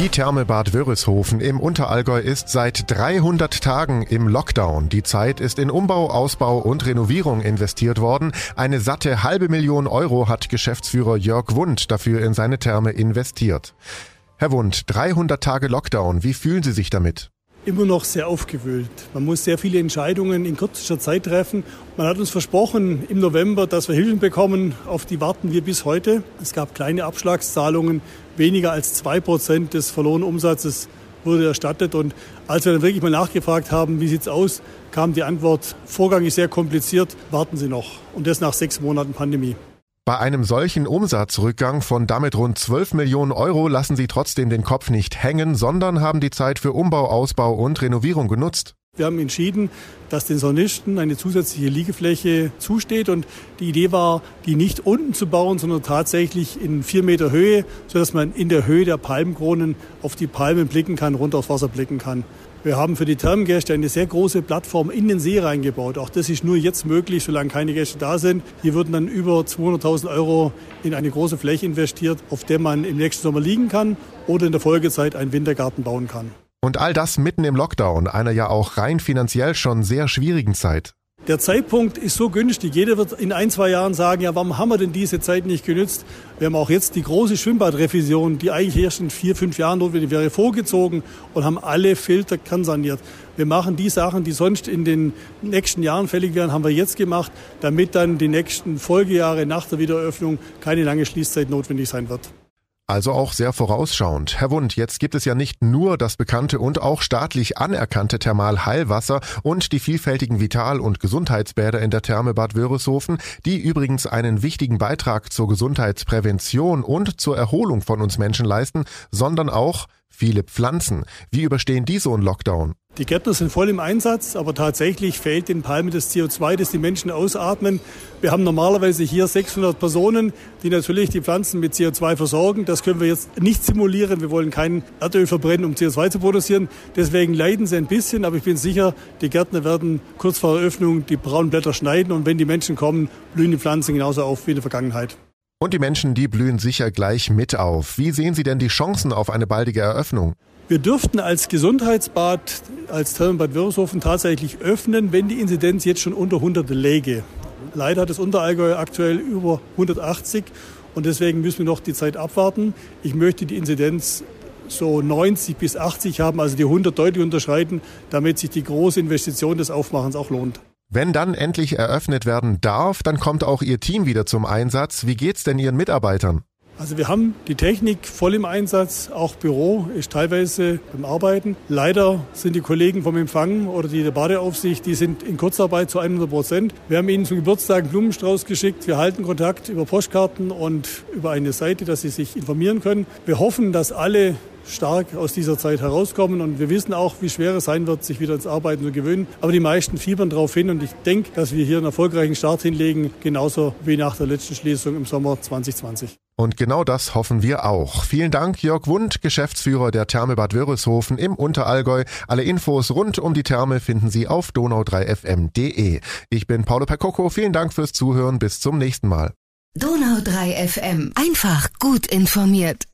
Die Therme Bad Wörishofen im Unterallgäu ist seit 300 Tagen im Lockdown. Die Zeit ist in Umbau, Ausbau und Renovierung investiert worden. Eine satte halbe Million Euro hat Geschäftsführer Jörg Wund dafür in seine Therme investiert. Herr Wund, 300 Tage Lockdown, wie fühlen Sie sich damit? Immer noch sehr aufgewühlt. Man muss sehr viele Entscheidungen in kürzester Zeit treffen. Man hat uns versprochen im November, dass wir Hilfen bekommen. Auf die warten wir bis heute. Es gab kleine Abschlagszahlungen. Weniger als zwei Prozent des verlorenen Umsatzes wurde erstattet. Und als wir dann wirklich mal nachgefragt haben, wie sieht's aus, kam die Antwort, Vorgang ist sehr kompliziert, warten Sie noch. Und das nach sechs Monaten Pandemie. Bei einem solchen Umsatzrückgang von damit rund 12 Millionen Euro lassen sie trotzdem den Kopf nicht hängen, sondern haben die Zeit für Umbau, Ausbau und Renovierung genutzt. Wir haben entschieden, dass den Saunisten eine zusätzliche Liegefläche zusteht und die Idee war, die nicht unten zu bauen, sondern tatsächlich in vier Meter Höhe, sodass man in der Höhe der Palmkronen auf die Palmen blicken kann, runter aufs Wasser blicken kann. Wir haben für die Thermengäste eine sehr große Plattform in den See reingebaut. Auch das ist nur jetzt möglich, solange keine Gäste da sind. Hier würden dann über 200.000 Euro in eine große Fläche investiert, auf der man im nächsten Sommer liegen kann oder in der Folgezeit einen Wintergarten bauen kann. Und all das mitten im Lockdown, einer ja auch rein finanziell schon sehr schwierigen Zeit. Der Zeitpunkt ist so günstig. Jeder wird in ein, zwei Jahren sagen, ja, warum haben wir denn diese Zeit nicht genützt? Wir haben auch jetzt die große Schwimmbadrevision, die eigentlich erst in vier, fünf Jahren notwendig wäre, vorgezogen und haben alle Filter kernsaniert. Wir machen die Sachen, die sonst in den nächsten Jahren fällig wären, haben wir jetzt gemacht, damit dann die nächsten Folgejahre nach der Wiedereröffnung keine lange Schließzeit notwendig sein wird. Also auch sehr vorausschauend. Herr Wund, jetzt gibt es ja nicht nur das bekannte und auch staatlich anerkannte Thermalheilwasser und die vielfältigen Vital- und Gesundheitsbäder in der Therme Bad Wörishofen, die übrigens einen wichtigen Beitrag zur Gesundheitsprävention und zur Erholung von uns Menschen leisten, sondern auch viele Pflanzen. Wie überstehen die so einen Lockdown? Die Gärtner sind voll im Einsatz, aber tatsächlich fehlt den Palmen das CO2, das die Menschen ausatmen. Wir haben normalerweise hier 600 Personen, die natürlich die Pflanzen mit CO2 versorgen. Das können wir jetzt nicht simulieren. Wir wollen kein Erdöl verbrennen, um CO2 zu produzieren. Deswegen leiden sie ein bisschen, aber ich bin sicher, die Gärtner werden kurz vor Eröffnung die braunen Blätter schneiden und wenn die Menschen kommen, blühen die Pflanzen genauso auf wie in der Vergangenheit. Und die Menschen, die blühen sicher gleich mit auf. Wie sehen Sie denn die Chancen auf eine baldige Eröffnung? Wir dürften als Gesundheitsbad, als Thermenbad Wörishofen tatsächlich öffnen, wenn die Inzidenz jetzt schon unter 100 läge. Leider hat das Unterallgäu aktuell über 180 und deswegen müssen wir noch die Zeit abwarten. Ich möchte die Inzidenz so 90 bis 80 haben, also die 100 deutlich unterschreiten, damit sich die große Investition des Aufmachens auch lohnt. Wenn dann endlich eröffnet werden darf, dann kommt auch Ihr Team wieder zum Einsatz. Wie geht's denn Ihren Mitarbeitern? Also wir haben die Technik voll im Einsatz, auch Büro ist teilweise beim Arbeiten. Leider sind die Kollegen vom Empfang oder die der Badeaufsicht, die sind in Kurzarbeit zu 100 Prozent. Wir haben ihnen zum Geburtstag einen Blumenstrauß geschickt. Wir halten Kontakt über Postkarten und über eine Seite, dass sie sich informieren können. Wir hoffen, dass alle stark aus dieser Zeit herauskommen. Und wir wissen auch, wie schwer es sein wird, sich wieder ins Arbeiten zu gewöhnen. Aber die meisten fiebern darauf hin und ich denke, dass wir hier einen erfolgreichen Start hinlegen, genauso wie nach der letzten Schließung im Sommer 2020. Und genau das hoffen wir auch. Vielen Dank, Jörg Wund, Geschäftsführer der Therme Bad Wörishofen im Unterallgäu. Alle Infos rund um die Therme finden Sie auf donau3fm.de. Ich bin Paolo Percocco. Vielen Dank fürs Zuhören. Bis zum nächsten Mal. Donau3 FM. Einfach gut informiert.